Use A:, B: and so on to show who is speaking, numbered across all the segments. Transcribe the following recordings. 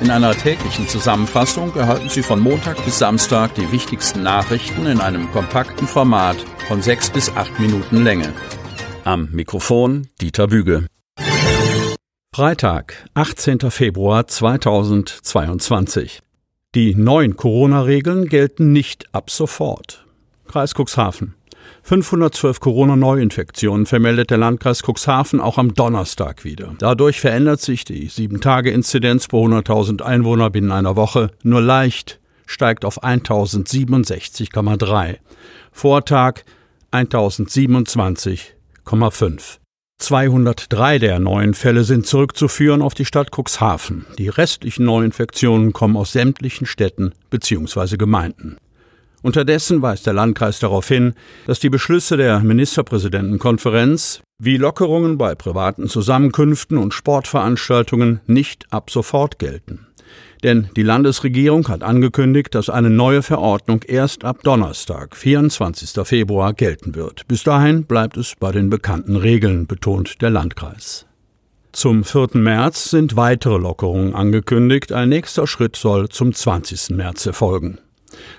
A: In einer täglichen Zusammenfassung erhalten Sie von Montag bis Samstag die wichtigsten Nachrichten in einem kompakten Format von sechs bis acht Minuten Länge. Am Mikrofon Dieter Büge. Freitag, 18. Februar 2022. Die neuen Corona-Regeln gelten nicht ab sofort. Kreis Cuxhaven. 512 Corona-Neuinfektionen vermeldet der Landkreis Cuxhaven auch am Donnerstag wieder. Dadurch verändert sich die 7-Tage-Inzidenz pro 100.000 Einwohner binnen einer Woche nur leicht, steigt auf 1067,3. Vortag 1027,5. 203 der neuen Fälle sind zurückzuführen auf die Stadt Cuxhaven. Die restlichen Neuinfektionen kommen aus sämtlichen Städten bzw. Gemeinden. Unterdessen weist der Landkreis darauf hin, dass die Beschlüsse der Ministerpräsidentenkonferenz wie Lockerungen bei privaten Zusammenkünften und Sportveranstaltungen nicht ab sofort gelten. Denn die Landesregierung hat angekündigt, dass eine neue Verordnung erst ab Donnerstag, 24. Februar, gelten wird. Bis dahin bleibt es bei den bekannten Regeln, betont der Landkreis. Zum 4. März sind weitere Lockerungen angekündigt. Ein nächster Schritt soll zum 20. März erfolgen.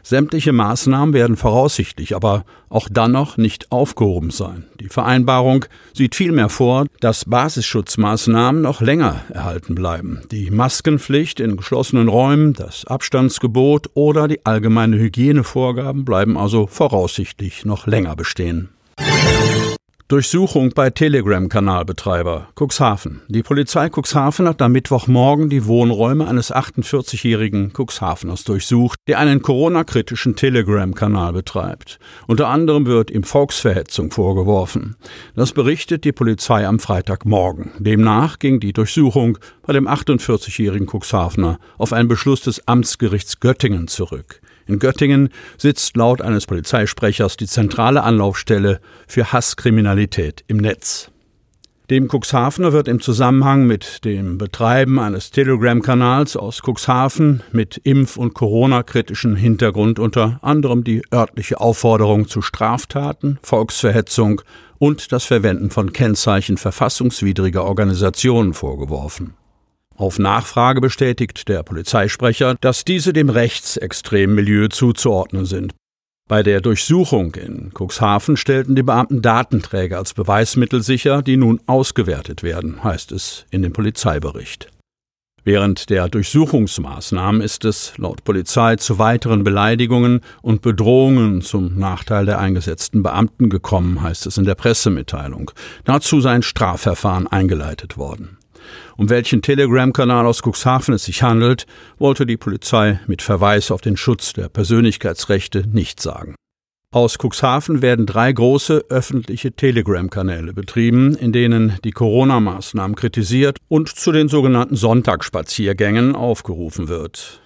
A: Sämtliche Maßnahmen werden voraussichtlich aber auch dann noch nicht aufgehoben sein. Die Vereinbarung sieht vielmehr vor, dass Basisschutzmaßnahmen noch länger erhalten bleiben. Die Maskenpflicht in geschlossenen Räumen, das Abstandsgebot oder die allgemeine Hygienevorgaben bleiben also voraussichtlich noch länger bestehen. Durchsuchung bei Telegram-Kanalbetreiber Cuxhaven. Die Polizei Cuxhaven hat am Mittwochmorgen die Wohnräume eines 48-jährigen Cuxhaveners durchsucht, der einen Corona-kritischen Telegram-Kanal betreibt. Unter anderem wird ihm Volksverhetzung vorgeworfen. Das berichtet die Polizei am Freitagmorgen. Demnach ging die Durchsuchung bei dem 48-jährigen Cuxhavener auf einen Beschluss des Amtsgerichts Göttingen zurück. In Göttingen sitzt laut eines Polizeisprechers die zentrale Anlaufstelle für Hasskriminalität im Netz. Dem Cuxhavener wird im Zusammenhang mit dem Betreiben eines Telegram-Kanals aus Cuxhaven mit impf- und Corona-kritischem Hintergrund unter anderem die örtliche Aufforderung zu Straftaten, Volksverhetzung und das Verwenden von Kennzeichen verfassungswidriger Organisationen vorgeworfen. Auf Nachfrage bestätigt der Polizeisprecher, dass diese dem rechtsextremen Milieu zuzuordnen sind. Bei der Durchsuchung in Cuxhaven stellten die Beamten Datenträger als Beweismittel sicher, die nun ausgewertet werden, heißt es in dem Polizeibericht. Während der Durchsuchungsmaßnahmen ist es laut Polizei zu weiteren Beleidigungen und Bedrohungen zum Nachteil der eingesetzten Beamten gekommen, heißt es in der Pressemitteilung. Dazu sei ein Strafverfahren eingeleitet worden. Um welchen Telegram-Kanal aus Cuxhaven es sich handelt, wollte die Polizei mit Verweis auf den Schutz der Persönlichkeitsrechte nicht sagen. Aus Cuxhaven werden drei große öffentliche Telegram-Kanäle betrieben, in denen die Corona-Maßnahmen kritisiert und zu den sogenannten Sonntagsspaziergängen aufgerufen wird.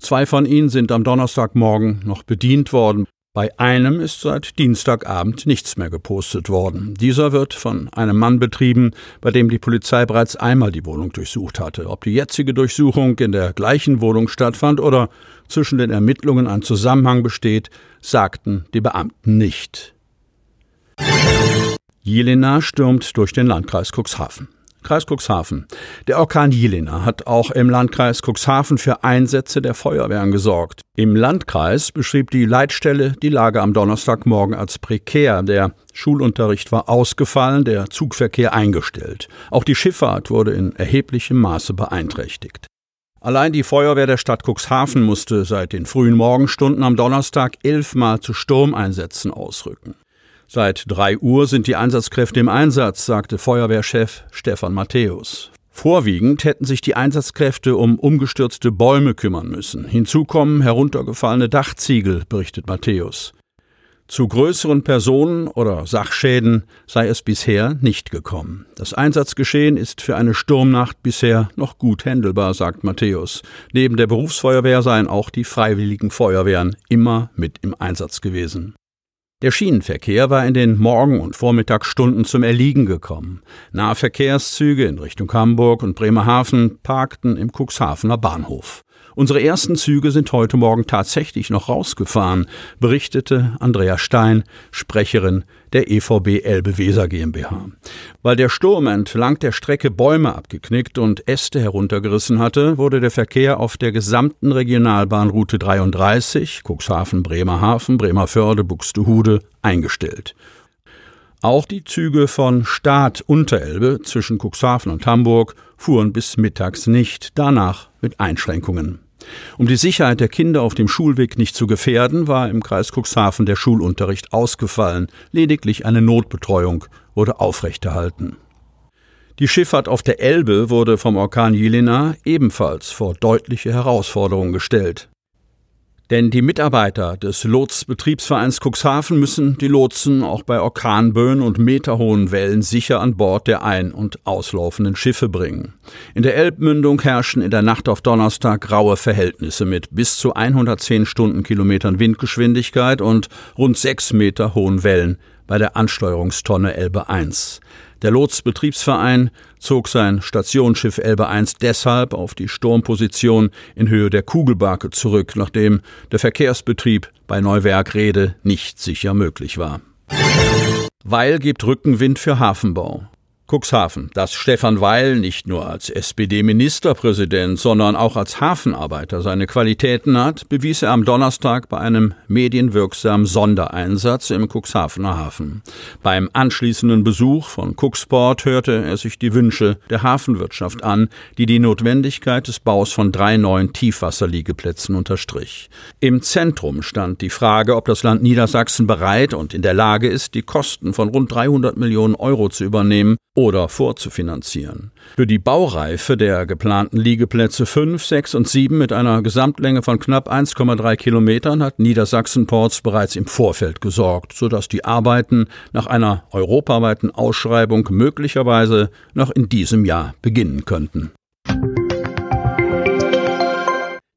A: Zwei von ihnen sind am Donnerstagmorgen noch bedient worden. Bei einem ist seit Dienstagabend nichts mehr gepostet worden. Dieser wird von einem Mann betrieben, bei dem die Polizei bereits einmal die Wohnung durchsucht hatte. Ob die jetzige Durchsuchung in der gleichen Wohnung stattfand oder zwischen den Ermittlungen ein Zusammenhang besteht, sagten die Beamten nicht. Jelena stürmt durch den Landkreis Cuxhaven. Kreis Cuxhaven. Der Orkan Jelena hat auch im Landkreis Cuxhaven für Einsätze der Feuerwehren gesorgt. Im Landkreis beschrieb die Leitstelle die Lage am Donnerstagmorgen als prekär. Der Schulunterricht war ausgefallen, der Zugverkehr eingestellt. Auch die Schifffahrt wurde in erheblichem Maße beeinträchtigt. Allein die Feuerwehr der Stadt Cuxhaven musste seit den frühen Morgenstunden am Donnerstag elfmal zu Sturmeinsätzen ausrücken. Seit drei Uhr sind die Einsatzkräfte im Einsatz, sagte Feuerwehrchef Stefan Matthäus. Vorwiegend hätten sich die Einsatzkräfte um umgestürzte Bäume kümmern müssen. Hinzu kommen heruntergefallene Dachziegel, berichtet Matthäus. Zu größeren Personen- oder Sachschäden sei es bisher nicht gekommen. Das Einsatzgeschehen ist für eine Sturmnacht bisher noch gut händelbar, sagt Matthäus. Neben der Berufsfeuerwehr seien auch die freiwilligen Feuerwehren immer mit im Einsatz gewesen. Der Schienenverkehr war in den Morgen- und Vormittagsstunden zum Erliegen gekommen. Nahverkehrszüge in Richtung Hamburg und Bremerhaven parkten im Cuxhavener Bahnhof. Unsere ersten Züge sind heute Morgen tatsächlich noch rausgefahren, berichtete Andrea Stein, Sprecherin der EVB Elbe Weser GmbH. Weil der Sturm entlang der Strecke Bäume abgeknickt und Äste heruntergerissen hatte, wurde der Verkehr auf der gesamten Regionalbahnroute 33 Cuxhaven Bremerhaven Bremerförde Buxtehude eingestellt. Auch die Züge von Staat Unterelbe zwischen Cuxhaven und Hamburg fuhren bis mittags nicht, danach mit Einschränkungen. Um die Sicherheit der Kinder auf dem Schulweg nicht zu gefährden, war im Kreis Cuxhaven der Schulunterricht ausgefallen, lediglich eine Notbetreuung wurde aufrechterhalten. Die Schifffahrt auf der Elbe wurde vom Orkan Jelena ebenfalls vor deutliche Herausforderungen gestellt. Denn die Mitarbeiter des Lotsbetriebsvereins Cuxhaven müssen die Lotsen auch bei Orkanböen und meterhohen Wellen sicher an Bord der ein- und auslaufenden Schiffe bringen. In der Elbmündung herrschen in der Nacht auf Donnerstag graue Verhältnisse mit bis zu 110 Stundenkilometern Windgeschwindigkeit und rund sechs Meter hohen Wellen bei der Ansteuerungstonne Elbe 1. Der Lotsbetriebsverein zog sein Stationsschiff Elbe 1 deshalb auf die Sturmposition in Höhe der Kugelbarke zurück, nachdem der Verkehrsbetrieb bei Neuwerk-Rede nicht sicher möglich war. Weil gibt Rückenwind für Hafenbau. Cuxhaven, dass Stefan Weil nicht nur als SPD-Ministerpräsident, sondern auch als Hafenarbeiter seine Qualitäten hat, bewies er am Donnerstag bei einem medienwirksamen Sondereinsatz im Cuxhavener Hafen. Beim anschließenden Besuch von Cuxport hörte er sich die Wünsche der Hafenwirtschaft an, die die Notwendigkeit des Baus von drei neuen Tiefwasserliegeplätzen unterstrich. Im Zentrum stand die Frage, ob das Land Niedersachsen bereit und in der Lage ist, die Kosten von rund 300 Millionen Euro zu übernehmen oder vorzufinanzieren. Für die Baureife der geplanten Liegeplätze 5, 6 und 7 mit einer Gesamtlänge von knapp 1,3 Kilometern hat Niedersachsen Ports bereits im Vorfeld gesorgt, sodass die Arbeiten nach einer europaweiten Ausschreibung möglicherweise noch in diesem Jahr beginnen könnten.